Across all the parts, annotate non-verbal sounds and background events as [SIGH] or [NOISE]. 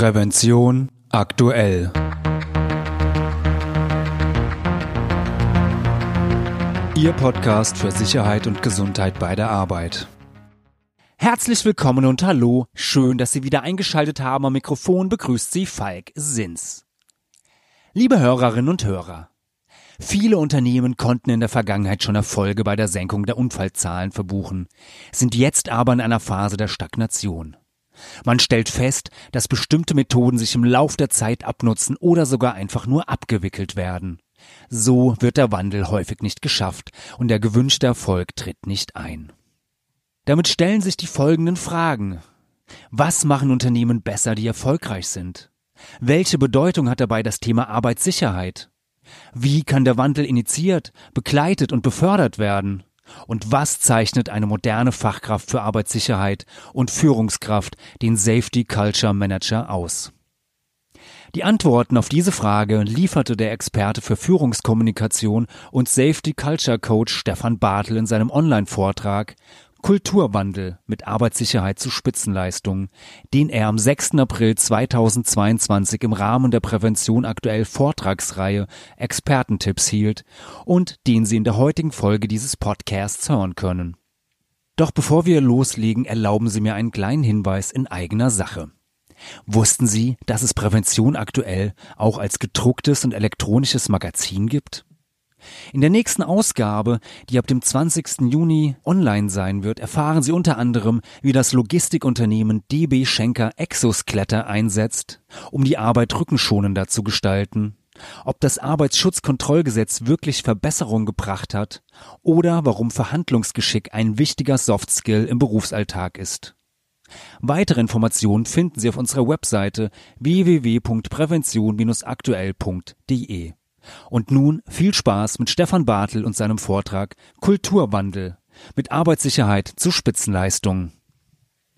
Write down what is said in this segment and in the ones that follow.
Prävention aktuell. Ihr Podcast für Sicherheit und Gesundheit bei der Arbeit. Herzlich willkommen und hallo. Schön, dass Sie wieder eingeschaltet haben. Am Mikrofon begrüßt Sie Falk Sins. Liebe Hörerinnen und Hörer. Viele Unternehmen konnten in der Vergangenheit schon Erfolge bei der Senkung der Unfallzahlen verbuchen, sind jetzt aber in einer Phase der Stagnation. Man stellt fest, dass bestimmte Methoden sich im Lauf der Zeit abnutzen oder sogar einfach nur abgewickelt werden. So wird der Wandel häufig nicht geschafft und der gewünschte Erfolg tritt nicht ein. Damit stellen sich die folgenden Fragen. Was machen Unternehmen besser, die erfolgreich sind? Welche Bedeutung hat dabei das Thema Arbeitssicherheit? Wie kann der Wandel initiiert, begleitet und befördert werden? Und was zeichnet eine moderne Fachkraft für Arbeitssicherheit und Führungskraft, den Safety Culture Manager, aus? Die Antworten auf diese Frage lieferte der Experte für Führungskommunikation und Safety Culture Coach Stefan Bartel in seinem Online-Vortrag Kulturwandel mit Arbeitssicherheit zu Spitzenleistungen, den er am 6. April 2022 im Rahmen der Prävention aktuell Vortragsreihe Expertentipps hielt und den Sie in der heutigen Folge dieses Podcasts hören können. Doch bevor wir loslegen, erlauben Sie mir einen kleinen Hinweis in eigener Sache. Wussten Sie, dass es Prävention aktuell auch als gedrucktes und elektronisches Magazin gibt? In der nächsten Ausgabe, die ab dem 20. Juni online sein wird, erfahren Sie unter anderem, wie das Logistikunternehmen DB Schenker Exoskeletter einsetzt, um die Arbeit rückenschonender zu gestalten, ob das Arbeitsschutzkontrollgesetz wirklich Verbesserung gebracht hat oder warum Verhandlungsgeschick ein wichtiger Softskill im Berufsalltag ist. Weitere Informationen finden Sie auf unserer Webseite www.prävention-aktuell.de. Und nun viel Spaß mit Stefan Bartel und seinem Vortrag Kulturwandel mit Arbeitssicherheit zu Spitzenleistungen.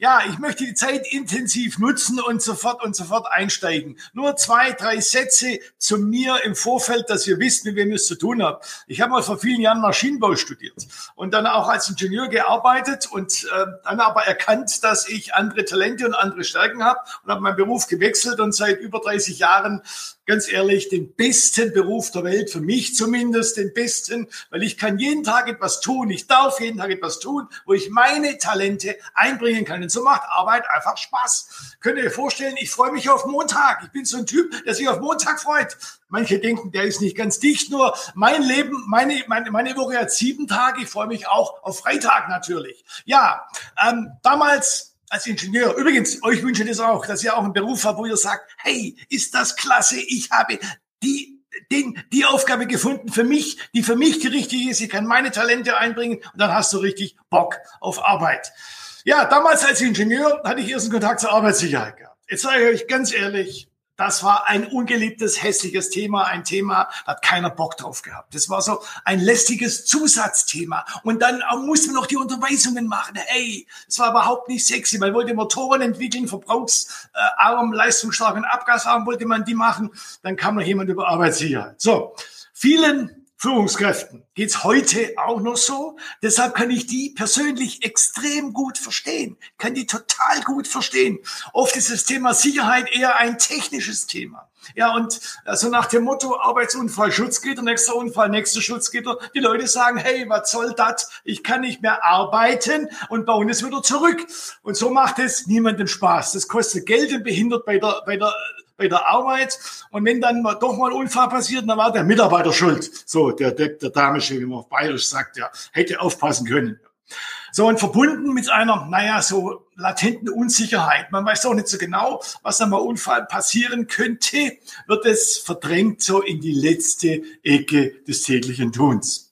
Ja, ich möchte die Zeit intensiv nutzen und sofort und sofort einsteigen. Nur zwei, drei Sätze zu mir im Vorfeld, dass ihr wisst, mit wem ihr es zu tun habt. Ich habe mal vor vielen Jahren Maschinenbau studiert und dann auch als Ingenieur gearbeitet und äh, dann aber erkannt, dass ich andere Talente und andere Stärken habe und habe meinen Beruf gewechselt und seit über 30 Jahren ganz ehrlich, den besten Beruf der Welt, für mich zumindest den besten, weil ich kann jeden Tag etwas tun, ich darf jeden Tag etwas tun, wo ich meine Talente einbringen kann. Und so macht Arbeit einfach Spaß. Könnt ihr euch vorstellen, ich freue mich auf Montag. Ich bin so ein Typ, der sich auf Montag freut. Manche denken, der ist nicht ganz dicht, nur mein Leben, meine, meine, meine Woche hat sieben Tage. Ich freue mich auch auf Freitag natürlich. Ja, ähm, damals als Ingenieur. Übrigens, euch wünsche ich das auch, dass ihr auch einen Beruf habt, wo ihr sagt, hey, ist das klasse, ich habe die den, die Aufgabe gefunden für mich, die für mich die richtige ist. Ich kann meine Talente einbringen und dann hast du richtig Bock auf Arbeit. Ja, damals als Ingenieur hatte ich ersten Kontakt zur Arbeitssicherheit gehabt. Jetzt sage ich euch ganz ehrlich, das war ein ungeliebtes, hässliches Thema, ein Thema, da hat keiner Bock drauf gehabt. Das war so ein lästiges Zusatzthema. Und dann musste man noch die Unterweisungen machen. Hey, das war überhaupt nicht sexy. Man wollte Motoren entwickeln, verbrauchsarm, leistungsstarken Abgasarm wollte man die machen. Dann kam noch jemand über Arbeitssicherheit. So, vielen Führungskräften geht's heute auch noch so. Deshalb kann ich die persönlich extrem gut verstehen, kann die total gut verstehen. Oft ist das Thema Sicherheit eher ein technisches Thema. Ja, und also nach dem Motto Arbeitsunfall, Schutzgitter, nächster Unfall, nächster Schutzgitter. Die Leute sagen, hey, was soll das? Ich kann nicht mehr arbeiten und bauen es wieder zurück. Und so macht es niemandem Spaß. Das kostet Geld und behindert bei der, bei der bei der Arbeit. Und wenn dann doch mal Unfall passiert, dann war der Mitarbeiter schuld. So, der, der, der Damische, wie man auf Bayerisch sagt, der hätte aufpassen können. So, und verbunden mit einer, naja, so latenten Unsicherheit. Man weiß auch nicht so genau, was dann mal Unfall passieren könnte, wird es verdrängt so in die letzte Ecke des täglichen Tuns.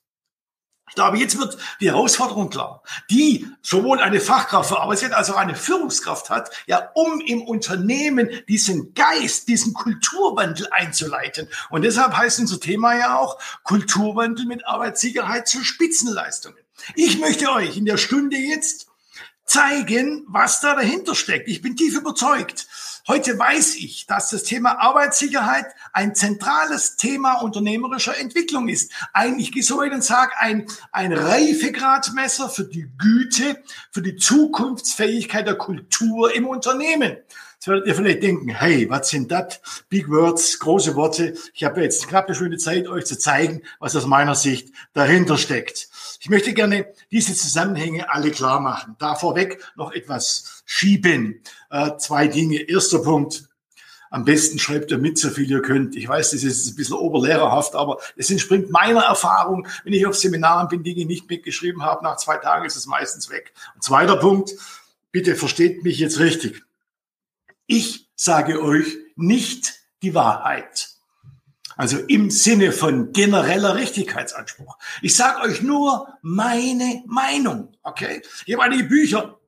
Ich glaube, jetzt wird die Herausforderung klar, die sowohl eine Fachkraft für Arbeitszeit als auch eine Führungskraft hat, ja, um im Unternehmen diesen Geist, diesen Kulturwandel einzuleiten. Und deshalb heißt unser Thema ja auch Kulturwandel mit Arbeitssicherheit zu Spitzenleistungen. Ich möchte euch in der Stunde jetzt zeigen, was da dahinter steckt. Ich bin tief überzeugt. Heute weiß ich, dass das Thema Arbeitssicherheit ein zentrales Thema unternehmerischer Entwicklung ist. Ein, ich gehe so weit und sage, ein, ein Reifegradmesser für die Güte, für die Zukunftsfähigkeit der Kultur im Unternehmen. Jetzt werdet ihr vielleicht denken, hey, was sind das? Big Words, große Worte. Ich habe jetzt knapp eine schöne Zeit, euch zu zeigen, was aus meiner Sicht dahinter steckt. Ich möchte gerne diese Zusammenhänge alle klar machen. Da vorweg noch etwas schieben. Äh, zwei Dinge. Erster Punkt. Am besten schreibt ihr mit, so viel ihr könnt. Ich weiß, das ist ein bisschen oberlehrerhaft, aber es entspringt meiner Erfahrung. Wenn ich auf Seminaren bin, Dinge nicht mitgeschrieben habe, nach zwei Tagen ist es meistens weg. Und zweiter Punkt. Bitte versteht mich jetzt richtig. Ich sage euch nicht die Wahrheit. Also im Sinne von genereller Richtigkeitsanspruch. Ich sage euch nur meine Meinung. Okay? Ich habe einige Bücher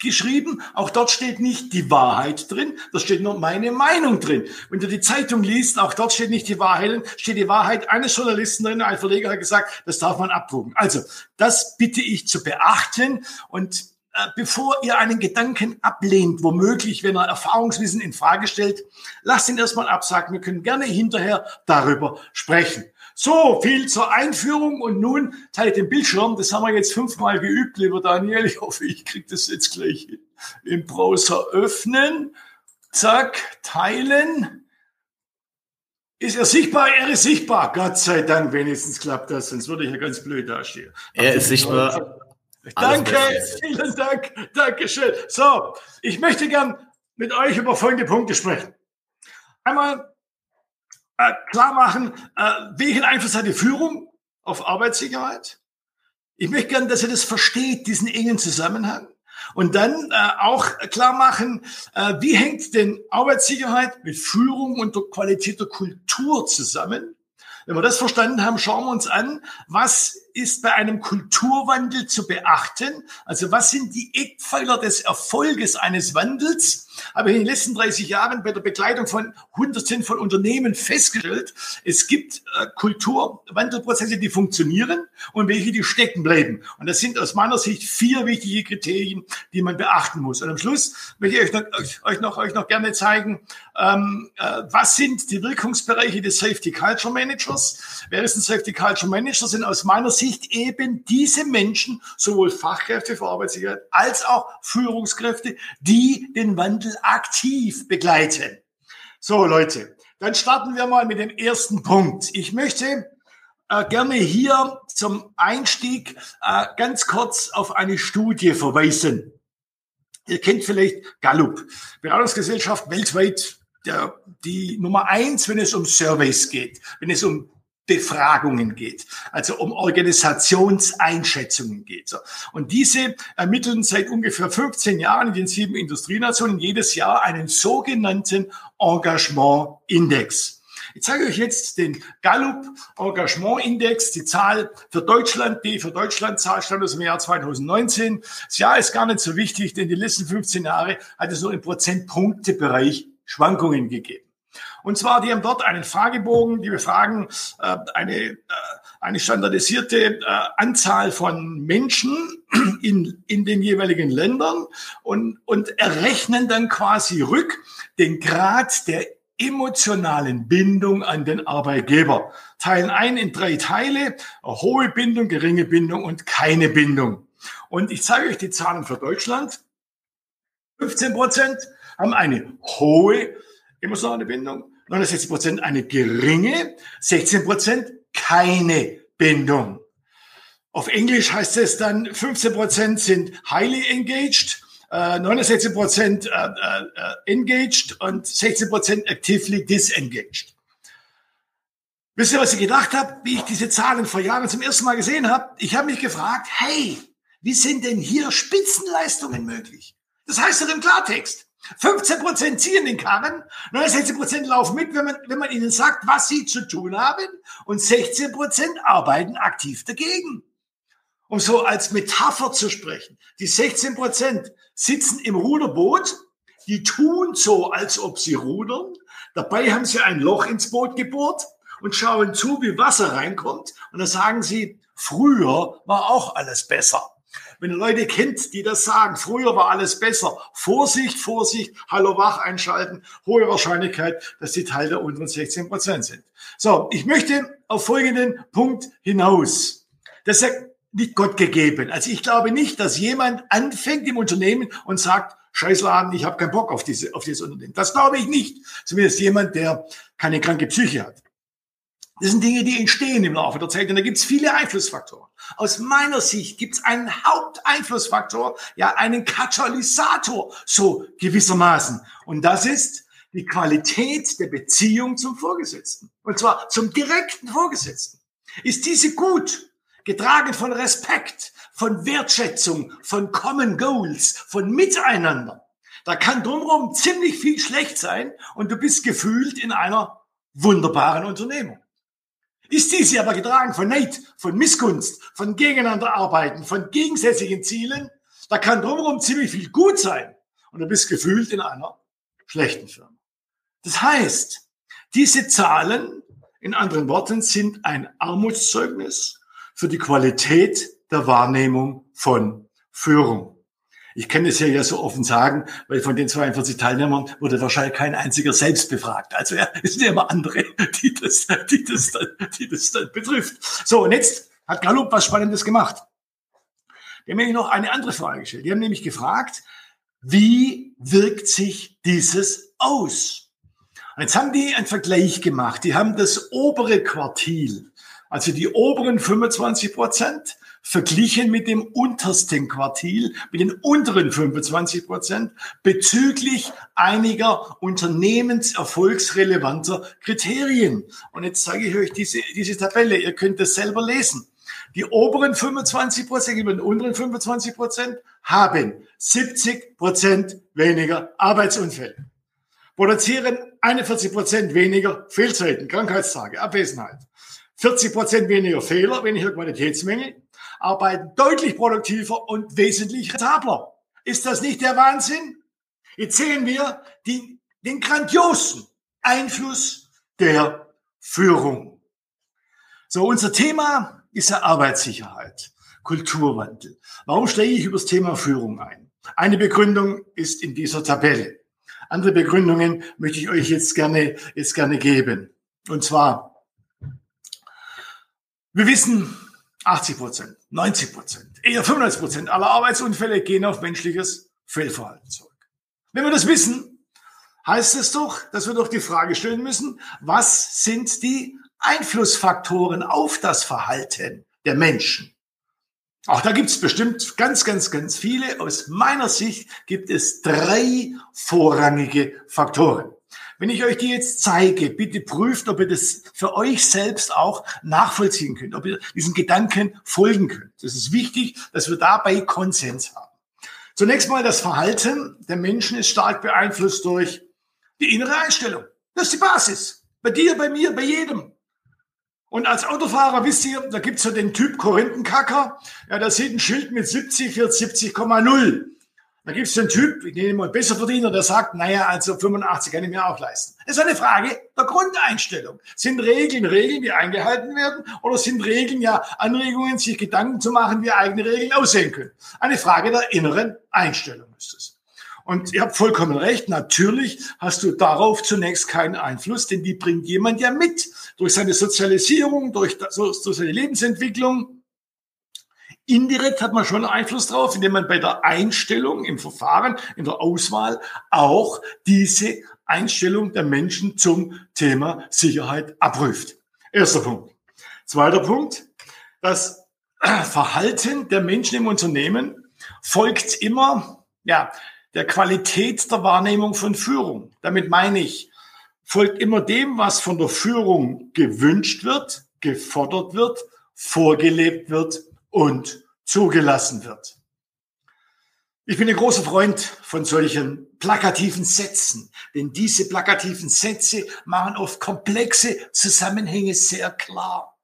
geschrieben. Auch dort steht nicht die Wahrheit drin, da steht nur meine Meinung drin. Wenn du die Zeitung liest, auch dort steht nicht die Wahrheit, steht die Wahrheit eines Journalisten drin. Ein Verleger hat gesagt, das darf man abdrucken. Also, das bitte ich zu beachten und bevor ihr einen Gedanken ablehnt, womöglich, wenn er Erfahrungswissen in Frage stellt, lasst ihn erstmal absagen. Wir können gerne hinterher darüber sprechen. So, viel zur Einführung und nun teile ich den Bildschirm. Das haben wir jetzt fünfmal geübt, lieber Daniel. Ich hoffe, ich kriege das jetzt gleich im Browser öffnen. Zack, teilen. Ist er sichtbar? Er ist sichtbar. Gott sei Dank, wenigstens klappt das, sonst würde ich ja ganz blöd dastehen. Er ist sichtbar. Danke, vielen Dank, Dankeschön. So, ich möchte gern mit euch über folgende Punkte sprechen. Einmal äh, klar machen, äh, welchen Einfluss hat die Führung auf Arbeitssicherheit? Ich möchte gern, dass ihr das versteht, diesen engen Zusammenhang. Und dann äh, auch klar machen, äh, wie hängt denn Arbeitssicherheit mit Führung und der Qualität der Kultur zusammen? Wenn wir das verstanden haben, schauen wir uns an, was ist bei einem Kulturwandel zu beachten? Also was sind die Eckpfeiler des Erfolges eines Wandels? Habe in den letzten 30 Jahren bei der Begleitung von Hunderten von Unternehmen festgestellt, es gibt äh, Kulturwandelprozesse, die funktionieren und welche, die stecken bleiben. Und das sind aus meiner Sicht vier wichtige Kriterien, die man beachten muss. Und am Schluss möchte ich euch noch, euch noch, euch noch gerne zeigen, ähm, äh, was sind die Wirkungsbereiche des Safety Culture Managers? Wer ist ein Safety Culture Manager? Sind aus meiner Sicht eben diese Menschen, sowohl Fachkräfte für Arbeitssicherheit als auch Führungskräfte, die den Wandel aktiv begleiten. So, Leute, dann starten wir mal mit dem ersten Punkt. Ich möchte äh, gerne hier zum Einstieg äh, ganz kurz auf eine Studie verweisen. Ihr kennt vielleicht Gallup, Beratungsgesellschaft weltweit der, die Nummer eins, wenn es um Surveys geht, wenn es um Befragungen geht, also um Organisationseinschätzungen geht. Und diese ermitteln seit ungefähr 15 Jahren in den sieben Industrienationen jedes Jahr einen sogenannten Engagement-Index. Ich zeige euch jetzt den Gallup Engagement Index, die Zahl für Deutschland, die für Deutschland Zahl stammt aus dem Jahr 2019. Das Jahr ist gar nicht so wichtig, denn die letzten 15 Jahre hat es nur im Prozentpunktebereich Schwankungen gegeben. Und zwar, die haben dort einen Fragebogen, die befragen äh, eine, äh, eine standardisierte äh, Anzahl von Menschen [CLEARS THROAT] in, in den jeweiligen Ländern und, und errechnen dann quasi rück den Grad der emotionalen Bindung an den Arbeitgeber. Teilen ein in drei Teile, hohe Bindung, geringe Bindung und keine Bindung. Und ich zeige euch die Zahlen für Deutschland. 15 Prozent haben eine hohe emotionale Bindung, 69 Prozent eine geringe, 16 Prozent keine Bindung. Auf Englisch heißt es dann, 15 Prozent sind highly engaged, 69 äh, Prozent äh, äh, engaged und 16 Prozent actively disengaged. Wisst ihr, was ich gedacht habe, wie ich diese Zahlen vor Jahren zum ersten Mal gesehen habe? Ich habe mich gefragt, hey, wie sind denn hier Spitzenleistungen möglich? Das heißt doch im Klartext, 15 Prozent ziehen den Karren, 69 Prozent laufen mit, wenn man, wenn man ihnen sagt, was sie zu tun haben, und 16 Prozent arbeiten aktiv dagegen. Um so als Metapher zu sprechen, die 16 Prozent sitzen im Ruderboot, die tun so, als ob sie rudern, dabei haben sie ein Loch ins Boot gebohrt und schauen zu, wie Wasser reinkommt, und dann sagen sie, früher war auch alles besser. Wenn ihr Leute kennt, die das sagen, früher war alles besser. Vorsicht, Vorsicht, Hallo wach einschalten, hohe Wahrscheinlichkeit, dass die Teil der unteren 16 Prozent sind. So, ich möchte auf folgenden Punkt hinaus. Das ist nicht Gott gegeben. Also ich glaube nicht, dass jemand anfängt im Unternehmen und sagt, Scheißladen, ich habe keinen Bock auf diese auf dieses Unternehmen. Das glaube ich nicht. Zumindest jemand, der keine kranke Psyche hat. Das sind Dinge, die entstehen im Laufe der Zeit und da gibt es viele Einflussfaktoren. Aus meiner Sicht gibt es einen Haupteinflussfaktor, ja einen Katalysator, so gewissermaßen. Und das ist die Qualität der Beziehung zum Vorgesetzten. Und zwar zum direkten Vorgesetzten. Ist diese gut, getragen von Respekt, von Wertschätzung, von Common Goals, von Miteinander. Da kann drumherum ziemlich viel schlecht sein und du bist gefühlt in einer wunderbaren Unternehmung. Ist diese aber getragen von Neid, von Missgunst, von Gegeneinanderarbeiten, von gegensätzlichen Zielen, da kann drumherum ziemlich viel gut sein und du bist gefühlt in einer schlechten Firma. Das heißt, diese Zahlen, in anderen Worten, sind ein Armutszeugnis für die Qualität der Wahrnehmung von Führung. Ich kann es ja, ja so offen sagen, weil von den 42 Teilnehmern wurde wahrscheinlich kein einziger selbst befragt. Also ja, es sind ja immer andere, die das, die das, dann, die das dann betrifft. So, und jetzt hat Gallup was Spannendes gemacht. Die haben nämlich noch eine andere Frage gestellt. Die haben nämlich gefragt, wie wirkt sich dieses aus? Jetzt haben die einen Vergleich gemacht. Die haben das obere Quartil, also die oberen 25 Prozent, verglichen mit dem untersten Quartil, mit den unteren 25 Prozent, bezüglich einiger unternehmenserfolgsrelevanter Kriterien. Und jetzt zeige ich euch diese, diese Tabelle. Ihr könnt das selber lesen. Die oberen 25 Prozent über den unteren 25 Prozent haben 70 Prozent weniger Arbeitsunfälle produzieren 41 Prozent weniger Fehlzeiten, Krankheitstage, Abwesenheit, 40 Prozent weniger Fehler, weniger Qualitätsmängel, arbeiten deutlich produktiver und wesentlich rentabler. Ist das nicht der Wahnsinn? Jetzt sehen wir die, den grandiosen Einfluss der Führung. So, unser Thema ist ja Arbeitssicherheit, Kulturwandel. Warum steige ich über das Thema Führung ein? Eine Begründung ist in dieser Tabelle. Andere Begründungen möchte ich euch jetzt gerne, jetzt gerne geben. Und zwar, wir wissen, 80 Prozent, 90 Prozent, eher 95 Prozent aller Arbeitsunfälle gehen auf menschliches Fehlverhalten zurück. Wenn wir das wissen, heißt es doch, dass wir doch die Frage stellen müssen, was sind die Einflussfaktoren auf das Verhalten der Menschen? Auch da gibt es bestimmt ganz, ganz, ganz viele. Aus meiner Sicht gibt es drei vorrangige Faktoren. Wenn ich euch die jetzt zeige, bitte prüft, ob ihr das für euch selbst auch nachvollziehen könnt, ob ihr diesen Gedanken folgen könnt. Das ist wichtig, dass wir dabei Konsens haben. Zunächst mal das Verhalten der Menschen ist stark beeinflusst durch die innere Einstellung. Das ist die Basis. Bei dir, bei mir, bei jedem. Und als Autofahrer wisst ihr, da gibt's so den Typ Korinthenkacker. Ja, da sieht ein Schild mit 70 wird 70,0. Da gibt's den Typ, ich nenne mal Besserverdiener, der sagt, naja, also 85 kann ich mir auch leisten. Das ist eine Frage der Grundeinstellung. Sind Regeln Regeln, die eingehalten werden? Oder sind Regeln ja Anregungen, sich Gedanken zu machen, wie eigene Regeln aussehen können? Eine Frage der inneren Einstellung ist es. Und ihr habt vollkommen recht, natürlich hast du darauf zunächst keinen Einfluss, denn die bringt jemand ja mit. Durch seine Sozialisierung, durch, durch seine Lebensentwicklung. Indirekt hat man schon Einfluss drauf, indem man bei der Einstellung im Verfahren, in der Auswahl auch diese Einstellung der Menschen zum Thema Sicherheit abprüft. Erster Punkt. Zweiter Punkt. Das [CLEARS THROAT] Verhalten der Menschen im Unternehmen folgt immer, ja, der Qualität der Wahrnehmung von Führung. Damit meine ich, folgt immer dem, was von der Führung gewünscht wird, gefordert wird, vorgelebt wird und zugelassen wird. Ich bin ein großer Freund von solchen plakativen Sätzen, denn diese plakativen Sätze machen oft komplexe Zusammenhänge sehr klar.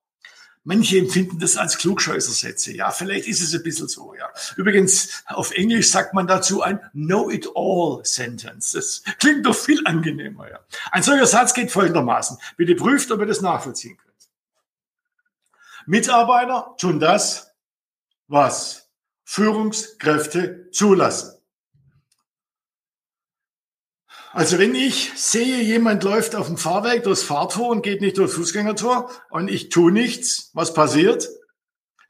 Manche empfinden das als Klugscheißersätze. Ja, vielleicht ist es ein bisschen so. Ja. Übrigens, auf Englisch sagt man dazu ein Know-it-all-Sentence. Das klingt doch viel angenehmer. Ja. Ein solcher Satz geht folgendermaßen. Bitte prüft, ob ihr das nachvollziehen könnt. Mitarbeiter tun das, was Führungskräfte zulassen. Also wenn ich sehe, jemand läuft auf dem Fahrweg durchs Fahrtor und geht nicht durchs Fußgängertor und ich tue nichts, was passiert?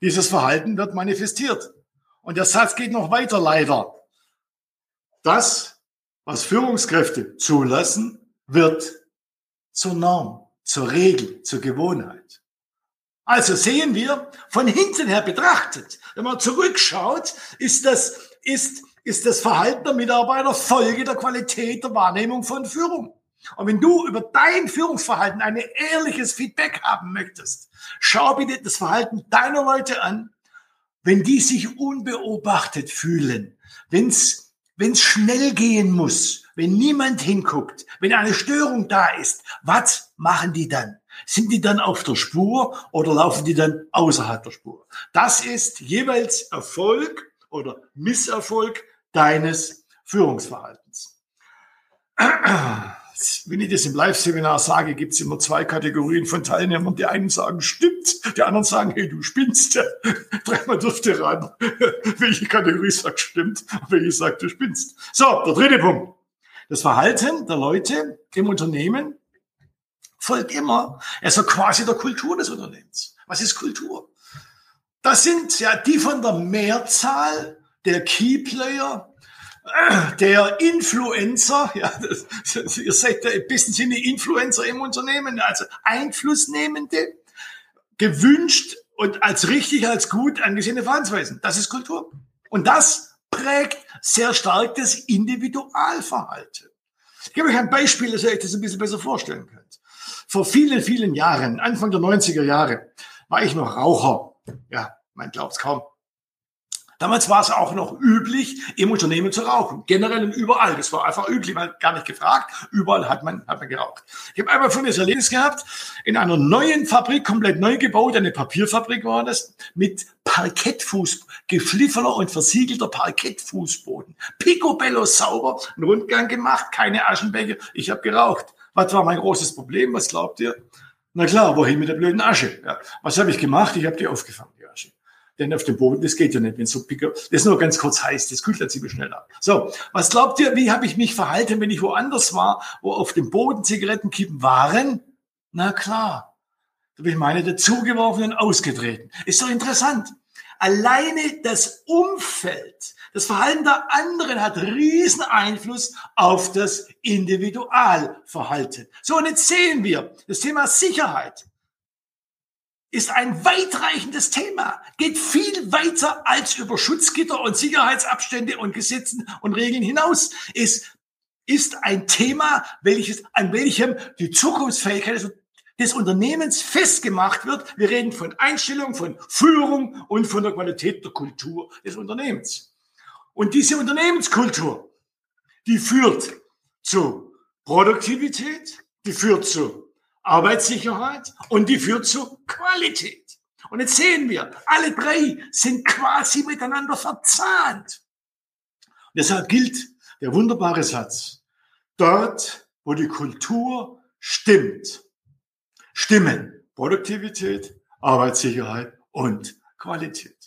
Dieses Verhalten wird manifestiert. Und der Satz geht noch weiter, leider. das, was Führungskräfte zulassen, wird zur Norm, zur Regel, zur Gewohnheit. Also sehen wir von hinten her betrachtet, wenn man zurückschaut, ist das, ist, ist das Verhalten der Mitarbeiter Folge der Qualität der Wahrnehmung von Führung. Und wenn du über dein Führungsverhalten ein ehrliches Feedback haben möchtest, schau bitte das Verhalten deiner Leute an, wenn die sich unbeobachtet fühlen, wenn's wenn's schnell gehen muss, wenn niemand hinguckt, wenn eine Störung da ist, was machen die dann? Sind die dann auf der Spur oder laufen die dann außerhalb der Spur? Das ist jeweils Erfolg oder Misserfolg deines Führungsverhaltens. Wenn ich das im Live-Seminar sage, gibt es immer zwei Kategorien von Teilnehmern. Die einen sagen, stimmt, die anderen sagen, hey, du spinnst. [LAUGHS] Dreimal dürfte raten, [LAUGHS] welche Kategorie sagt, stimmt, welche sagt, du spinnst. So, der dritte Punkt. Das Verhalten der Leute im Unternehmen folgt immer, also quasi der Kultur des Unternehmens. Was ist Kultur? Das sind ja die von der Mehrzahl der Keyplayer, der Influencer, [LAUGHS] ja, das, ihr seid ja ein bisschen Sinne Influencer im Unternehmen, also Einflussnehmende, gewünscht und als richtig, als gut angesehene Verhaltensweisen. Das ist Kultur. Und das prägt sehr stark das Individualverhalten. Ich gebe euch ein Beispiel, dass ihr euch das ein bisschen besser vorstellen könnt. Vor vielen, vielen Jahren, Anfang der 90er Jahre, war ich noch Raucher. Ja, man glaubt es kaum. Damals war es auch noch üblich, im Unternehmen zu rauchen. Generell und überall. Das war einfach üblich, man hat gar nicht gefragt. Überall hat man, hat man geraucht. Ich habe einmal von das Erlebnis gehabt, in einer neuen Fabrik, komplett neu gebaut, eine Papierfabrik war das, mit Parkettfuß, geflifferer und versiegelter Parkettfußboden. Picobello sauber, einen Rundgang gemacht, keine Aschenbecher. Ich habe geraucht. Was war mein großes Problem? Was glaubt ihr? Na klar, wohin mit der blöden Asche? Ja. Was habe ich gemacht? Ich habe die aufgefangen, die Asche. Denn auf dem Boden, das geht ja nicht, wenn so picker, das ist nur ganz kurz heiß, das kühlt dann ziemlich schnell ab. So, was glaubt ihr, wie habe ich mich verhalten, wenn ich woanders war, wo auf dem Boden Zigarettenkippen waren? Na klar, da bin ich meine dazugeworfen und ausgetreten. Ist doch interessant. Alleine das Umfeld, das Verhalten der anderen hat riesen Einfluss auf das Individualverhalten. So, und jetzt sehen wir das Thema Sicherheit ist ein weitreichendes Thema, geht viel weiter als über Schutzgitter und Sicherheitsabstände und Gesetzen und Regeln hinaus. Es ist ein Thema, welches, an welchem die Zukunftsfähigkeit des Unternehmens festgemacht wird. Wir reden von Einstellung, von Führung und von der Qualität der Kultur des Unternehmens. Und diese Unternehmenskultur, die führt zu Produktivität, die führt zu Arbeitssicherheit und die führt zu Qualität. Und jetzt sehen wir, alle drei sind quasi miteinander verzahnt. Und deshalb gilt der wunderbare Satz, dort, wo die Kultur stimmt, stimmen Produktivität, Arbeitssicherheit und Qualität.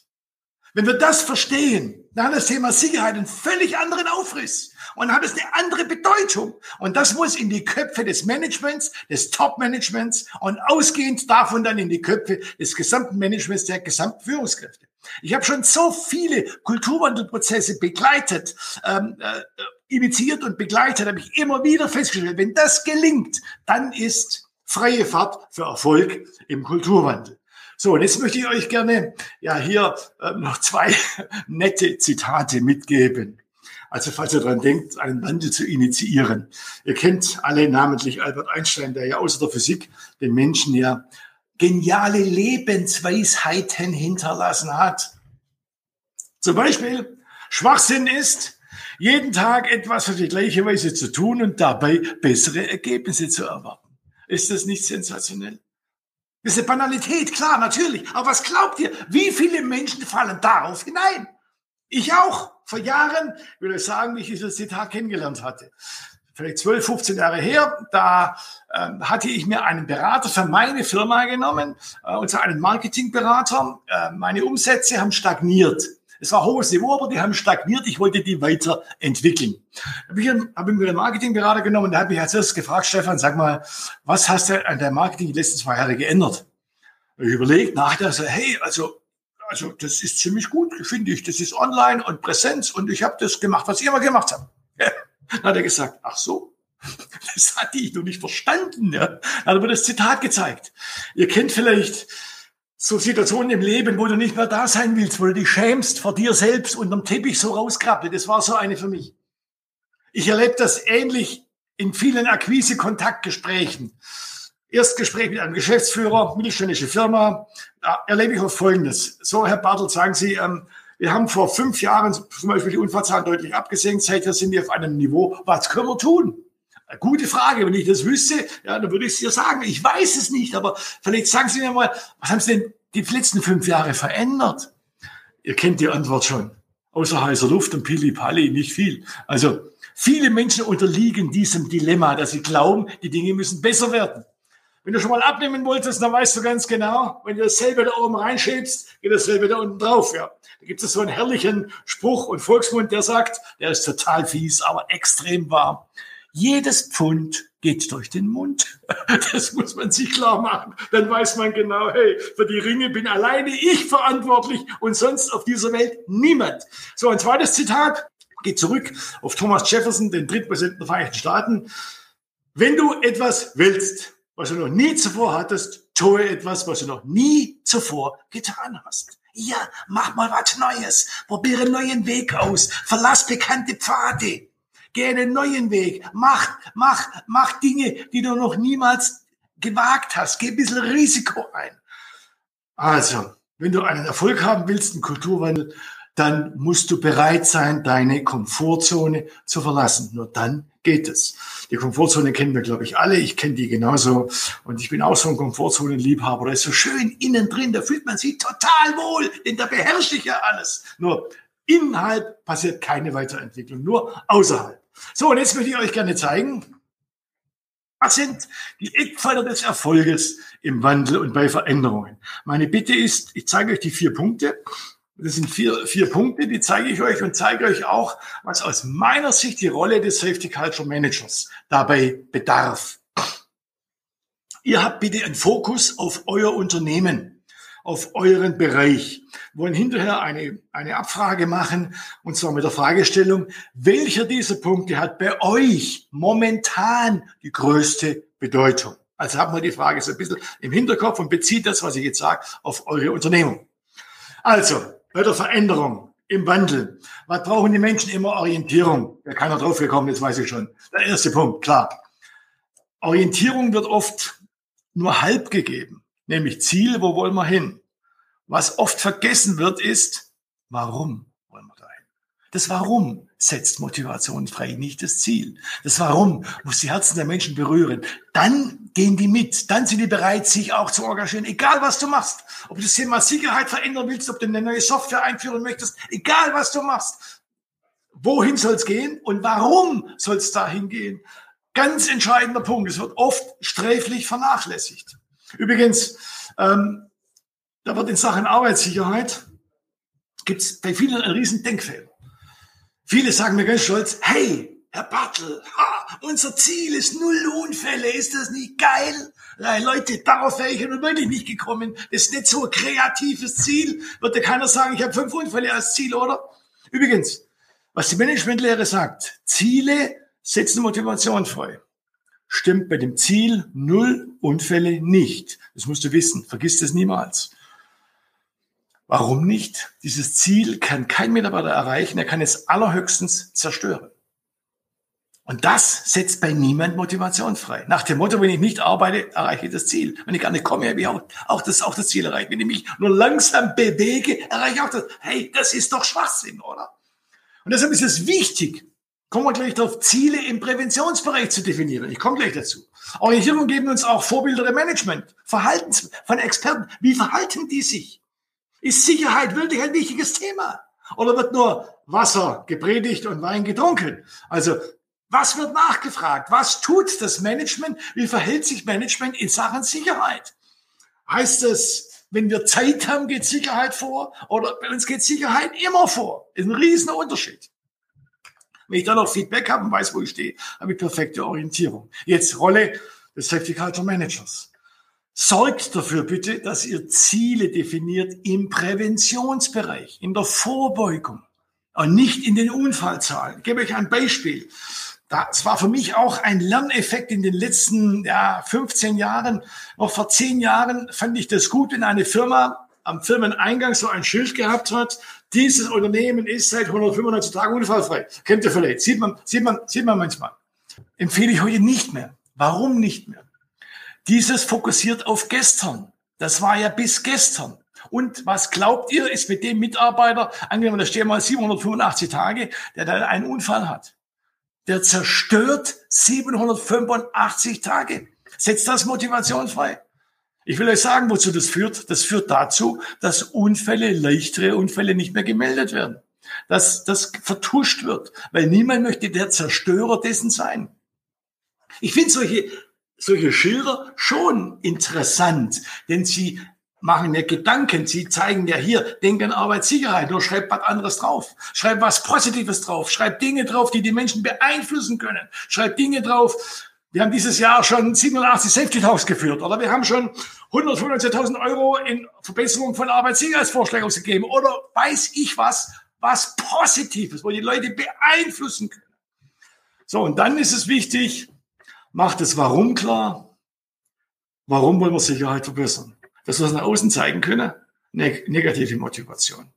Wenn wir das verstehen, dann hat das Thema Sicherheit einen völlig anderen Aufriss und hat es eine andere Bedeutung. Und das muss in die Köpfe des Managements, des Top-Managements und ausgehend davon dann in die Köpfe des gesamten Managements, der gesamten Führungskräfte. Ich habe schon so viele Kulturwandelprozesse begleitet, ähm, äh, initiiert und begleitet, habe ich immer wieder festgestellt, wenn das gelingt, dann ist freie Fahrt für Erfolg im Kulturwandel. So, und jetzt möchte ich euch gerne ja hier äh, noch zwei [LAUGHS] nette Zitate mitgeben. Also falls ihr daran denkt, einen Wandel zu initiieren. Ihr kennt alle namentlich Albert Einstein, der ja außer der Physik den Menschen ja geniale Lebensweisheiten hinterlassen hat. Zum Beispiel, Schwachsinn ist, jeden Tag etwas auf die gleiche Weise zu tun und dabei bessere Ergebnisse zu erwarten. Ist das nicht sensationell? Das ist eine Banalität, klar, natürlich. Aber was glaubt ihr? Wie viele Menschen fallen darauf hinein? Ich auch. Vor Jahren, ich will euch sagen, wie ich dieses Zitat kennengelernt hatte. Vielleicht 12, 15 Jahre her, da ähm, hatte ich mir einen Berater für meine Firma genommen, äh, und zwar einen Marketingberater. Äh, meine Umsätze haben stagniert. Es war hohes Niveau, aber die haben stagniert. Ich wollte die weiterentwickeln. Habe ich, hab ich mir einen Marketingberater genommen und da habe ich als erstes gefragt, Stefan, sag mal, was hast du an deinem Marketing die letzten zwei Jahre geändert? Ich überlegt, nachgedacht, so, hey, also, also das ist ziemlich gut, finde ich. Das ist online und Präsenz und ich habe das gemacht, was ich immer gemacht habe. [LAUGHS] Dann hat er gesagt, ach so, [LAUGHS] das hatte ich noch nicht verstanden. Ja. Dann hat er mir das Zitat gezeigt. Ihr kennt vielleicht so Situationen im Leben, wo du nicht mehr da sein willst, wo du dich schämst vor dir selbst unterm Teppich so rauskrabbelt. Das war so eine für mich. Ich erlebe das ähnlich in vielen Akquise-Kontaktgesprächen. Erstgespräch mit einem Geschäftsführer, mittelständische Firma, da erlebe ich auch Folgendes. So, Herr Bartelt, sagen Sie, ähm, wir haben vor fünf Jahren zum Beispiel die Unfallzahlen deutlich abgesenkt. Seither sind wir auf einem Niveau. Was können wir tun? Gute Frage. Wenn ich das wüsste, ja, dann würde ich es dir sagen. Ich weiß es nicht, aber vielleicht sagen Sie mir mal, was haben Sie denn die letzten fünf Jahre verändert? Ihr kennt die Antwort schon. Außer heißer Luft und Pili Pali nicht viel. Also, viele Menschen unterliegen diesem Dilemma, dass sie glauben, die Dinge müssen besser werden. Wenn du schon mal abnehmen wolltest, dann weißt du ganz genau, wenn du dasselbe da oben reinschiebst, geht dasselbe da unten drauf. Ja. Da gibt es so einen herrlichen Spruch und Volksmund, der sagt, der ist total fies, aber extrem wahr. Jedes Pfund geht durch den Mund. [LAUGHS] Das muss man sich klar machen. Dann weiß man genau, hey, für die Ringe bin alleine ich verantwortlich und sonst auf dieser Welt niemand. So, ein zweites Zitat geht zurück auf Thomas Jefferson, den Drittpräsidenten der Vereinigten Staaten. Wenn du etwas willst, was du noch nie zuvor hattest, tue etwas, was du noch nie zuvor getan hast. Ja, mach mal was Neues. Probiere einen neuen Weg aus. Verlass bekannte Pfade. Geh einen neuen Weg. Mach, mach, mach Dinge, die du noch niemals gewagt hast. Geh ein bisschen Risiko ein. Also, wenn du einen Erfolg haben willst, einen Kulturwandel, dann musst du bereit sein, deine Komfortzone zu verlassen. Nur dann geht es. Die Komfortzone kennen wir, glaube ich, alle. Ich kenne die genauso. Und ich bin auch so ein Komfortzonenliebhaber. Da ist so schön innen drin, da fühlt man sich total wohl, denn da beherrsche ich ja alles. Nur innerhalb passiert keine Weiterentwicklung, nur außerhalb. So, und jetzt möchte ich euch gerne zeigen, was sind die Eckpfeiler des Erfolges im Wandel und bei Veränderungen? Meine Bitte ist, ich zeige euch die vier Punkte das sind vier, vier Punkte, die zeige ich euch und zeige euch auch, was aus meiner Sicht die Rolle des Safety Culture Managers dabei bedarf. Ihr habt bitte einen Fokus auf euer Unternehmen, auf euren Bereich. Wir wollen hinterher eine, eine Abfrage machen, und zwar mit der Fragestellung, welcher dieser Punkte hat bei euch momentan die größte Bedeutung? Also habt mal die Frage so ein bisschen im Hinterkopf und bezieht das, was ich jetzt sage, auf eure Unternehmung. Also, bei der Veränderung, im Wandel. Was brauchen die Menschen immer? Orientierung. Da keiner drauf gekommen, das weiß ich schon. Der erste Punkt, klar. Orientierung wird oft nur halb gegeben, nämlich Ziel, wo wollen wir hin? Was oft vergessen wird, ist, warum wollen wir dahin? Das Warum setzt Motivation frei, nicht das Ziel. Das Warum muss die Herzen der Menschen berühren. Dann gehen die mit. Dann sind die bereit, sich auch zu engagieren. Egal, was du machst. Ob du das Thema Sicherheit verändern willst, ob du eine neue Software einführen möchtest. Egal, was du machst. Wohin soll es gehen und warum soll es dahin gehen? Ganz entscheidender Punkt. Es wird oft sträflich vernachlässigt. Übrigens, ähm, da wird in Sachen Arbeitssicherheit gibt es bei vielen einen riesen Denkfehler. Viele sagen mir ganz stolz, hey, Herr Bartel, ha, unser Ziel ist null Unfälle, ist das nicht geil? Nein, Leute, darauf wäre ich nun wirklich nicht gekommen. Das ist nicht so ein kreatives Ziel. Wird ja keiner sagen, ich habe fünf Unfälle als Ziel, oder? Übrigens, was die Managementlehre sagt, Ziele setzen Motivation frei. Stimmt bei dem Ziel null Unfälle nicht. Das musst du wissen. Vergiss das niemals. Warum nicht? Dieses Ziel kann kein Mitarbeiter erreichen, er kann es allerhöchstens zerstören. Und das setzt bei niemand Motivation frei. Nach dem Motto, wenn ich nicht arbeite, erreiche ich das Ziel. Wenn ich gar nicht komme, habe ich auch, auch, das, auch das Ziel erreicht. Wenn ich mich nur langsam bewege, erreiche ich auch das. Hey, das ist doch Schwachsinn, oder? Und deshalb ist es wichtig, kommen wir gleich darauf, Ziele im Präventionsbereich zu definieren. Ich komme gleich dazu. Orientierung geben uns auch Vorbilder im Management, Verhaltens von Experten. Wie verhalten die sich? Ist Sicherheit wirklich ein wichtiges Thema? Oder wird nur Wasser gepredigt und Wein getrunken? Also, was wird nachgefragt? Was tut das Management? Wie verhält sich Management in Sachen Sicherheit? Heißt es, wenn wir Zeit haben, geht Sicherheit vor? Oder bei uns geht Sicherheit immer vor? Ist ein riesen Unterschied. Wenn ich dann noch Feedback habe und weiß, wo ich stehe, habe ich perfekte Orientierung. Jetzt Rolle des Safety Culture Managers. Sorgt dafür bitte, dass ihr Ziele definiert im Präventionsbereich, in der Vorbeugung und nicht in den Unfallzahlen. Ich gebe euch ein Beispiel. das war für mich auch ein Lerneffekt in den letzten ja, 15 Jahren. Noch vor 10 Jahren fand ich das gut, wenn eine Firma am Firmeneingang so ein Schild gehabt hat. Dieses Unternehmen ist seit 195 Tagen unfallfrei. Kennt ihr vielleicht? Sieht man, sieht man, sieht man manchmal. Empfehle ich heute nicht mehr. Warum nicht mehr? Dieses fokussiert auf gestern. Das war ja bis gestern. Und was glaubt ihr, ist mit dem Mitarbeiter, angenommen, da stehen mal 785 Tage, der dann einen Unfall hat der zerstört 785 Tage. Setzt das Motivation frei? Ich will euch sagen, wozu das führt. Das führt dazu, dass Unfälle, leichtere Unfälle nicht mehr gemeldet werden. Dass das vertuscht wird, weil niemand möchte der Zerstörer dessen sein. Ich finde solche, solche Schilder schon interessant, denn sie machen ja Gedanken. Sie zeigen ja hier, denk an Arbeitssicherheit, nur schreibt was anderes drauf. Schreibt was Positives drauf. Schreibt Dinge drauf, die die Menschen beeinflussen können. Schreibt Dinge drauf. Wir haben dieses Jahr schon 87 Safety Talks geführt oder wir haben schon 195.000 Euro in Verbesserung von Arbeitssicherheitsvorschlägen ausgegeben oder weiß ich was, was Positives, wo die Leute beeinflussen können. So, und dann ist es wichtig, macht das Warum klar. Warum wollen wir Sicherheit verbessern? dass wir es nach außen zeigen können, ne negative Motivation.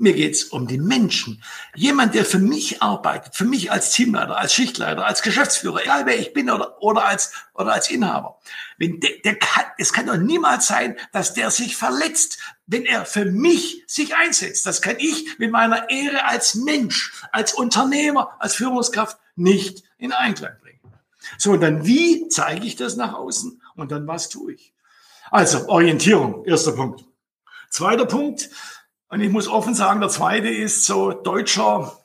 Mir geht's um die Menschen. Jemand, der für mich arbeitet, für mich als Teamleiter, als Schichtleiter, als Geschäftsführer, egal wer ich bin oder, oder, als, oder als Inhaber. Wenn der, der kann, es kann doch niemals sein, dass der sich verletzt, wenn er für mich sich einsetzt. Das kann ich mit meiner Ehre als Mensch, als Unternehmer, als Führungskraft nicht in Einklang bringen. So, und dann wie zeige ich das nach außen? Und dann was tue ich? Also Orientierung, erster Punkt. Zweiter Punkt, und ich muss offen sagen, der zweite ist so deutscher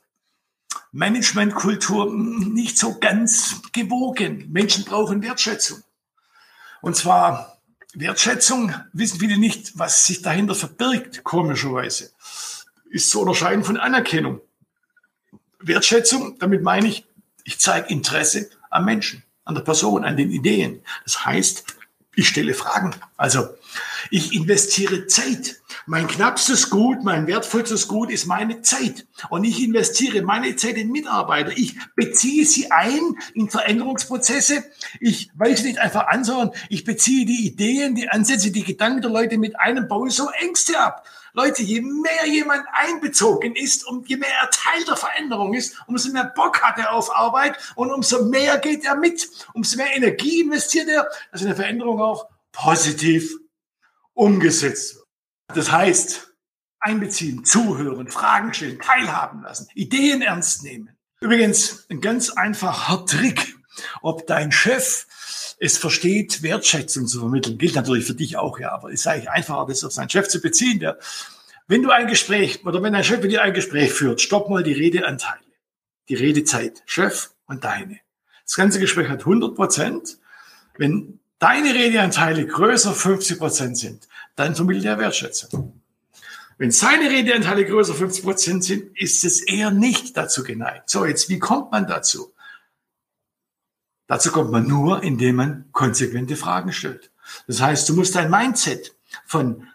Managementkultur nicht so ganz gewogen. Menschen brauchen Wertschätzung. Und zwar Wertschätzung, wissen viele nicht, was sich dahinter verbirgt, komischerweise, ist zu unterscheiden von Anerkennung. Wertschätzung, damit meine ich, ich zeige Interesse am Menschen, an der Person, an den Ideen. Das heißt, ich stelle Fragen. Also ich investiere Zeit. Mein knappstes Gut, mein wertvollstes Gut ist meine Zeit. Und ich investiere meine Zeit in Mitarbeiter. Ich beziehe sie ein in Veränderungsprozesse. Ich weise nicht einfach an, sondern ich beziehe die Ideen, die Ansätze, die Gedanken der Leute mit einem, baue so Ängste ab. Leute, je mehr jemand einbezogen ist und je mehr er Teil der Veränderung ist, umso mehr Bock hat er auf Arbeit und umso mehr geht er mit, umso mehr Energie investiert er, dass eine Veränderung auch positiv umgesetzt wird. Das heißt, einbeziehen, zuhören, Fragen stellen, teilhaben lassen, Ideen ernst nehmen. Übrigens, ein ganz einfacher Trick, ob dein Chef es versteht, Wertschätzung zu vermitteln. Gilt natürlich für dich auch, ja, aber es ist eigentlich einfacher, das auf seinen Chef zu beziehen. Der, wenn du ein Gespräch oder wenn dein Chef mit dir ein Gespräch führt, stopp mal die Redeanteile, die Redezeit, Chef und deine. Das ganze Gespräch hat 100 Prozent. Wenn deine Redeanteile größer 50 Prozent sind, dann vermittelt er Wertschätzung. Wenn seine Redeanteile größer 50 Prozent sind, ist es eher nicht dazu geneigt. So, jetzt, wie kommt man dazu? Dazu kommt man nur, indem man konsequente Fragen stellt. Das heißt, du musst dein Mindset von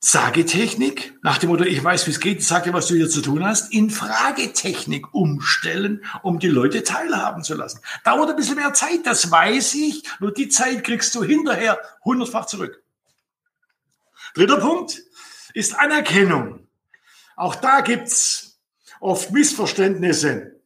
Sagetechnik, nach dem Motto, ich weiß, wie es geht, sag dir, was du hier zu tun hast, in Fragetechnik umstellen, um die Leute teilhaben zu lassen. Dauert ein bisschen mehr Zeit, das weiß ich, nur die Zeit kriegst du hinterher hundertfach zurück. Dritter Punkt ist Anerkennung. Auch da gibt's oft Missverständnisse.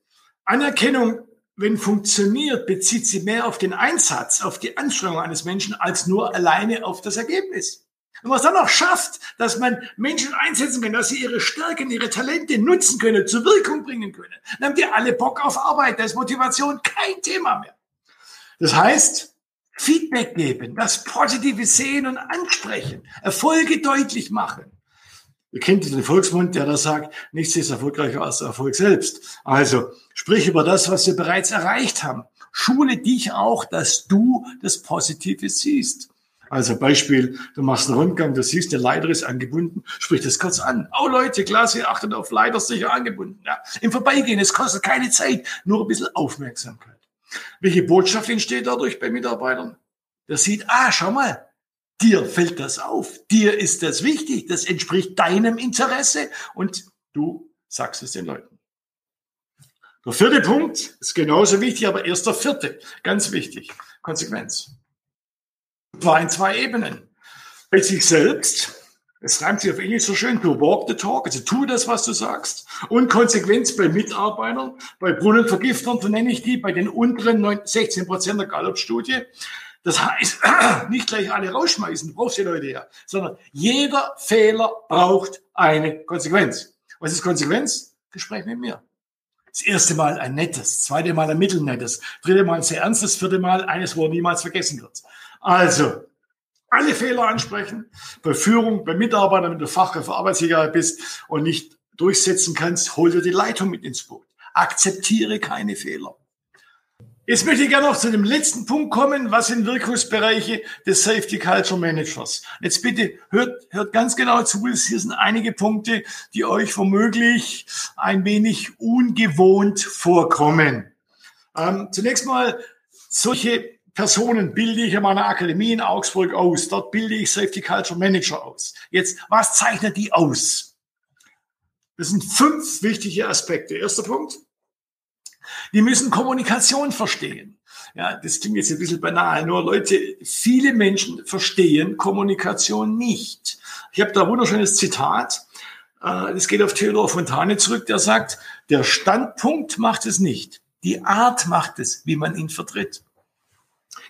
Anerkennung wenn funktioniert, bezieht sie mehr auf den Einsatz, auf die Anstrengung eines Menschen, als nur alleine auf das Ergebnis. Und was dann auch schafft, dass man Menschen einsetzen kann, dass sie ihre Stärken, ihre Talente nutzen können, zur Wirkung bringen können, dann haben die alle Bock auf Arbeit. Da ist Motivation kein Thema mehr. Das heißt, Feedback geben, das Positive sehen und ansprechen, Erfolge deutlich machen. Ihr kennt den Volksmund, der da sagt, nichts ist erfolgreicher als der Erfolg selbst. Also sprich über das, was wir bereits erreicht haben. Schule dich auch, dass du das Positive siehst. Also Beispiel, du machst einen Rundgang, du siehst, der Leiter ist angebunden, sprich das kurz an. Oh Leute, Klasse, achtet auf Leiter sicher angebunden. Ja. Im Vorbeigehen, es kostet keine Zeit, nur ein bisschen Aufmerksamkeit. Welche Botschaft entsteht dadurch bei Mitarbeitern? Der sieht, ah, schau mal, Dir fällt das auf. Dir ist das wichtig. Das entspricht deinem Interesse und du sagst es den Leuten. Der vierte Punkt ist genauso wichtig, aber erst der vierte, ganz wichtig, Konsequenz. War in zwei Ebenen. Bei sich selbst, es reimt sich auf Englisch so schön, to walk the talk, also tu das, was du sagst. Und Konsequenz bei Mitarbeitern, bei Brunnenvergiftern, so nenne ich die, bei den unteren 16 Prozent der Gallup-Studie. Das heißt, [CLEARS THROAT] nicht gleich alle rausschmeißen, du brauchst die Leute ja, sondern jeder Fehler braucht eine Konsequenz. Was ist Konsequenz? Gespräch mit mir. Das erste Mal ein nettes, zweite Mal ein mittelnettes, dritte Mal ein sehr ernstes, vierte Mal eines, wo niemals vergessen wird. Also, alle Fehler ansprechen, bei Führung, bei Mitarbeitern, wenn du Fachkraft für Arbeitssicherheit bist und nicht durchsetzen kannst, hol dir die Leitung mit ins Boot. Akzeptiere keine Fehler. Jetzt möchte ich gerne noch zu dem letzten Punkt kommen. Was sind Wirkungsbereiche des Safety Culture Managers? Jetzt bitte hört, hört ganz genau zu. Hier sind einige Punkte, die euch womöglich ein wenig ungewohnt vorkommen. Ähm, zunächst mal, solche Personen bilde ich in meiner Akademie in Augsburg aus. Dort bilde ich Safety Culture Manager aus. Jetzt, was zeichnet die aus? Das sind fünf wichtige Aspekte. Erster Punkt. Die müssen Kommunikation verstehen. Ja, das klingt jetzt ein bisschen banal. Nur Leute, viele Menschen verstehen Kommunikation nicht. Ich habe da ein wunderschönes Zitat. Äh, das geht auf Theodor Fontane zurück, der sagt, der Standpunkt macht es nicht. Die Art macht es, wie man ihn vertritt.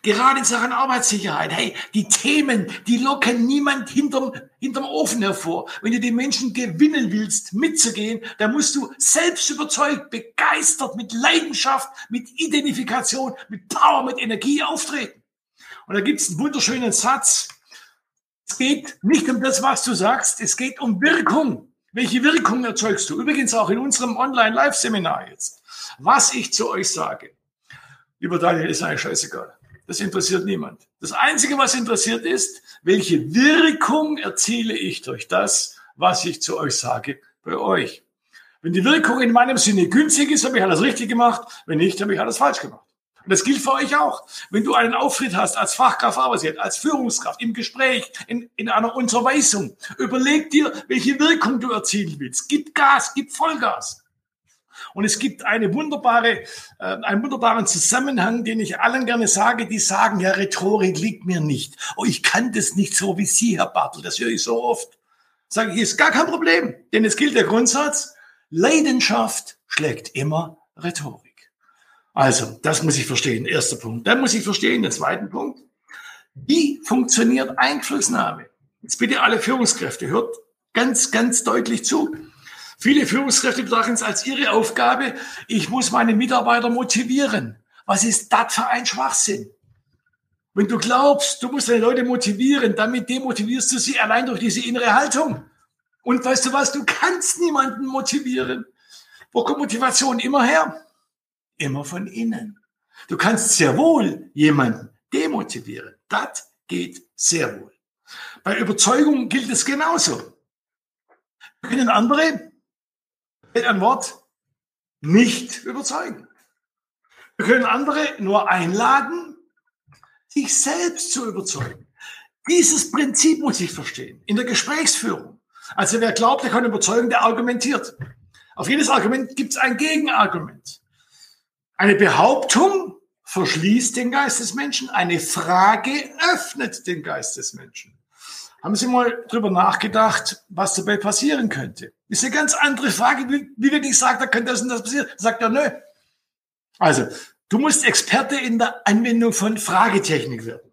Gerade in Sachen Arbeitssicherheit. Hey, die Themen, die locken niemand hinterm, hinterm Ofen hervor. Wenn du die Menschen gewinnen willst, mitzugehen, dann musst du selbst überzeugt, begeistert, mit Leidenschaft, mit Identifikation, mit Power, mit Energie auftreten. Und da gibt's einen wunderschönen Satz. Es geht nicht um das, was du sagst, es geht um Wirkung. Welche Wirkung erzeugst du? Übrigens auch in unserem Online-Live-Seminar jetzt. Was ich zu euch sage, lieber Daniel, ist eigentlich scheißegal. Das interessiert niemand. Das Einzige, was interessiert ist, welche Wirkung erziele ich durch das, was ich zu euch sage, bei euch. Wenn die Wirkung in meinem Sinne günstig ist, habe ich alles richtig gemacht. Wenn nicht, habe ich alles falsch gemacht. Und das gilt für euch auch. Wenn du einen Auftritt hast als Fachkraft, als Führungskraft, im Gespräch, in, in einer Unterweisung, überleg dir, welche Wirkung du erzielen willst. Gib Gas, gib Vollgas. Und es gibt eine wunderbare, äh, einen wunderbaren Zusammenhang, den ich allen gerne sage, die sagen, ja, Rhetorik liegt mir nicht. Oh, ich kann das nicht so wie Sie, Herr Bartel. Das höre ich so oft. Sage ich, ist gar kein Problem. Denn es gilt der Grundsatz, Leidenschaft schlägt immer Rhetorik. Also, das muss ich verstehen. Erster Punkt. Dann muss ich verstehen, den zweiten Punkt. Wie funktioniert Einflussnahme? Jetzt bitte alle Führungskräfte, hört ganz, ganz deutlich zu. Viele Führungskräfte betrachten es als ihre Aufgabe, ich muss meine Mitarbeiter motivieren. Was ist das für ein Schwachsinn? Wenn du glaubst, du musst deine Leute motivieren, damit demotivierst du sie allein durch diese innere Haltung. Und weißt du was, du kannst niemanden motivieren. Wo kommt Motivation immer her? Immer von innen. Du kannst sehr wohl jemanden demotivieren. Das geht sehr wohl. Bei Überzeugung gilt es genauso. Können andere mit einem Wort nicht überzeugen. Wir können andere nur einladen, sich selbst zu überzeugen. Dieses Prinzip muss ich verstehen. In der Gesprächsführung. Also wer glaubt, er kann überzeugen, der argumentiert. Auf jedes Argument gibt es ein Gegenargument. Eine Behauptung verschließt den Geist des Menschen. Eine Frage öffnet den Geist des Menschen. Haben Sie mal drüber nachgedacht, was dabei passieren könnte? Ist eine ganz andere Frage, wie, wie wenn ich sage, da könnte das und das passieren. Sagt er, nö. Also, du musst Experte in der Anwendung von Fragetechnik werden.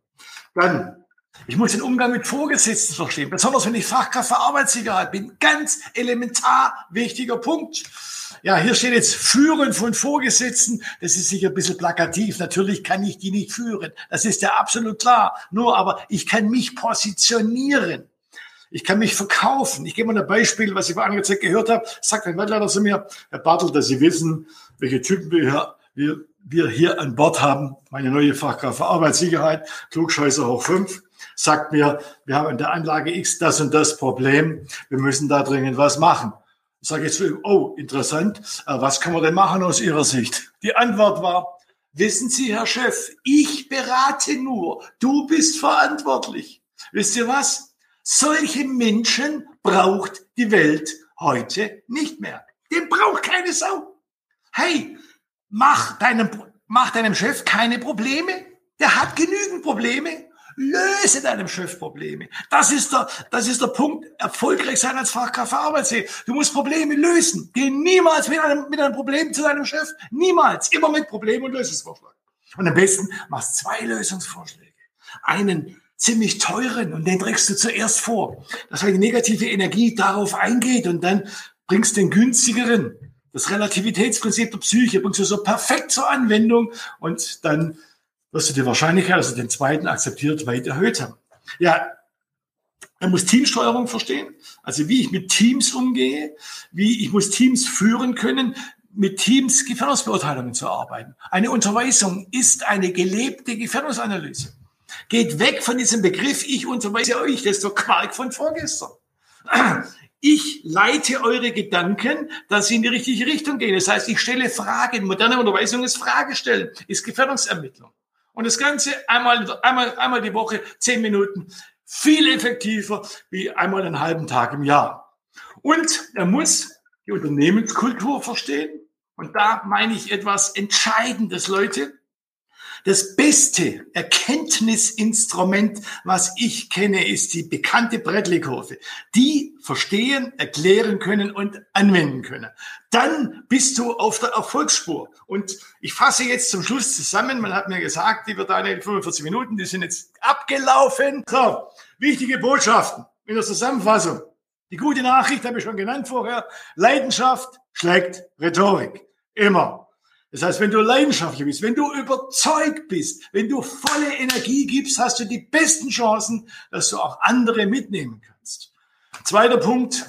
Dann, ich muss den Umgang mit Vorgesetzten verstehen, besonders wenn ich Fachkraft für Arbeitssicherheit bin. Ganz elementar wichtiger Punkt. Ja, hier steht jetzt Führen von Vorgesetzten. Das ist sicher ein bisschen plakativ. Natürlich kann ich die nicht führen. Das ist ja absolut klar. Nur aber ich kann mich positionieren. Ich kann mich verkaufen. Ich gebe mal ein Beispiel, was ich vor einiger Zeit gehört habe. Sagt ein Waldleiter zu mir, Herr Bartel, dass Sie wissen, welche Typen wir wir, wir hier an Bord haben. Meine neue Fachkraft für Arbeitssicherheit, Klugscheißer hoch fünf, sagt mir, wir haben in der Anlage X das und das Problem. Wir müssen da dringend was machen. Sage ich zu ihm, oh, interessant, äh, was kann man denn machen aus Ihrer Sicht? Die Antwort war, wissen Sie, Herr Chef, ich berate nur, du bist verantwortlich. Wisst ihr was? Solche Menschen braucht die Welt heute nicht mehr. Den braucht keine Sau. Hey, mach deinem, mach deinem Chef keine Probleme. Der hat genügend Probleme. Löse deinem Chef Probleme. Das ist der, das ist der Punkt, erfolgreich sein als Fachkraft für Arbeitsleben. Du musst Probleme lösen. Geh niemals mit einem, mit einem Problem zu deinem Chef. Niemals. Immer mit Problem und Lösungsvorschlag. Und am besten machst zwei Lösungsvorschläge. Einen ziemlich teuren und den trägst du zuerst vor. Dass die negative Energie darauf eingeht und dann bringst den günstigeren. Das Relativitätsprinzip der Psyche bringst du so perfekt zur Anwendung und dann wirst du die Wahrscheinlichkeit, du den zweiten akzeptiert, weit erhöht haben. Ja, man muss Teamsteuerung verstehen, also wie ich mit Teams umgehe, wie ich muss Teams führen können, mit Teams Gefährdungsbeurteilungen zu arbeiten. Eine Unterweisung ist eine gelebte Gefährdungsanalyse. Geht weg von diesem Begriff, ich unterweise euch, das ist der Quark von vorgestern. Ich leite eure Gedanken, dass sie in die richtige Richtung gehen. Das heißt, ich stelle Fragen. Moderne Unterweisung ist Fragestellen, ist Gefährdungsermittlung. Und das Ganze einmal, einmal, einmal die Woche, zehn Minuten, viel effektiver wie einmal einen halben Tag im Jahr. Und er muss die Unternehmenskultur verstehen. Und da meine ich etwas Entscheidendes, Leute. Das beste Erkenntnisinstrument, was ich kenne, ist die bekannte Bradley-Kurve. Die verstehen, erklären können und anwenden können. Dann bist du auf der Erfolgsspur. Und ich fasse jetzt zum Schluss zusammen. Man hat mir gesagt, die wird eine 45 Minuten, die sind jetzt abgelaufen. So, wichtige Botschaften in der Zusammenfassung. Die gute Nachricht habe ich schon genannt vorher. Leidenschaft schlägt Rhetorik. Immer. Das heißt, wenn du leidenschaftlich bist, wenn du überzeugt bist, wenn du volle Energie gibst, hast du die besten Chancen, dass du auch andere mitnehmen kannst. Zweiter Punkt,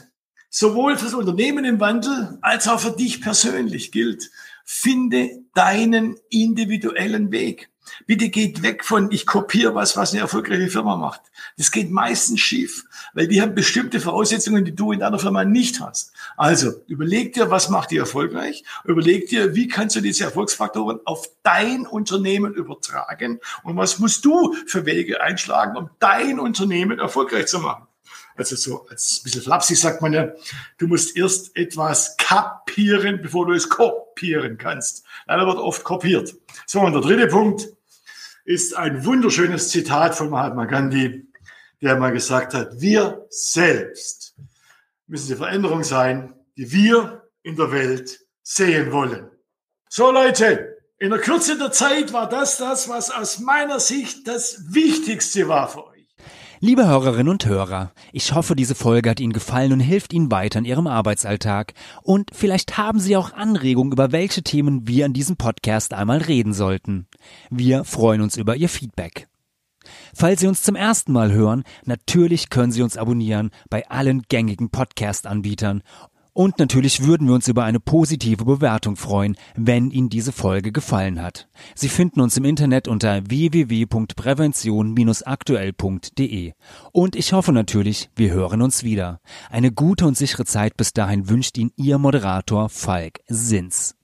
sowohl fürs Unternehmen im Wandel als auch für dich persönlich gilt, finde deinen individuellen Weg. Bitte geht weg von, ich kopiere was, was eine erfolgreiche Firma macht. Das geht meistens schief, weil die haben bestimmte Voraussetzungen, die du in deiner Firma nicht hast. Also überleg dir, was macht die erfolgreich? Überleg dir, wie kannst du diese Erfolgsfaktoren auf dein Unternehmen übertragen? Und was musst du für Wege einschlagen, um dein Unternehmen erfolgreich zu machen? Also so als ein bisschen flapsig sagt man ja, du musst erst etwas kapieren, bevor du es kopieren kannst. Leider wird oft kopiert. So, und der dritte Punkt, ist ein wunderschönes Zitat von Mahatma Gandhi, der mal gesagt hat, wir selbst müssen die Veränderung sein, die wir in der Welt sehen wollen. So Leute, in der Kürze der Zeit war das das, was aus meiner Sicht das Wichtigste war für. Liebe Hörerinnen und Hörer, ich hoffe, diese Folge hat Ihnen gefallen und hilft Ihnen weiter in Ihrem Arbeitsalltag. Und vielleicht haben Sie auch Anregungen, über welche Themen wir in diesem Podcast einmal reden sollten. Wir freuen uns über Ihr Feedback. Falls Sie uns zum ersten Mal hören, natürlich können Sie uns abonnieren bei allen gängigen Podcast-Anbietern und natürlich würden wir uns über eine positive Bewertung freuen, wenn Ihnen diese Folge gefallen hat. Sie finden uns im Internet unter www.prävention-aktuell.de. Und ich hoffe natürlich, wir hören uns wieder. Eine gute und sichere Zeit bis dahin wünscht Ihnen Ihr Moderator Falk Sins.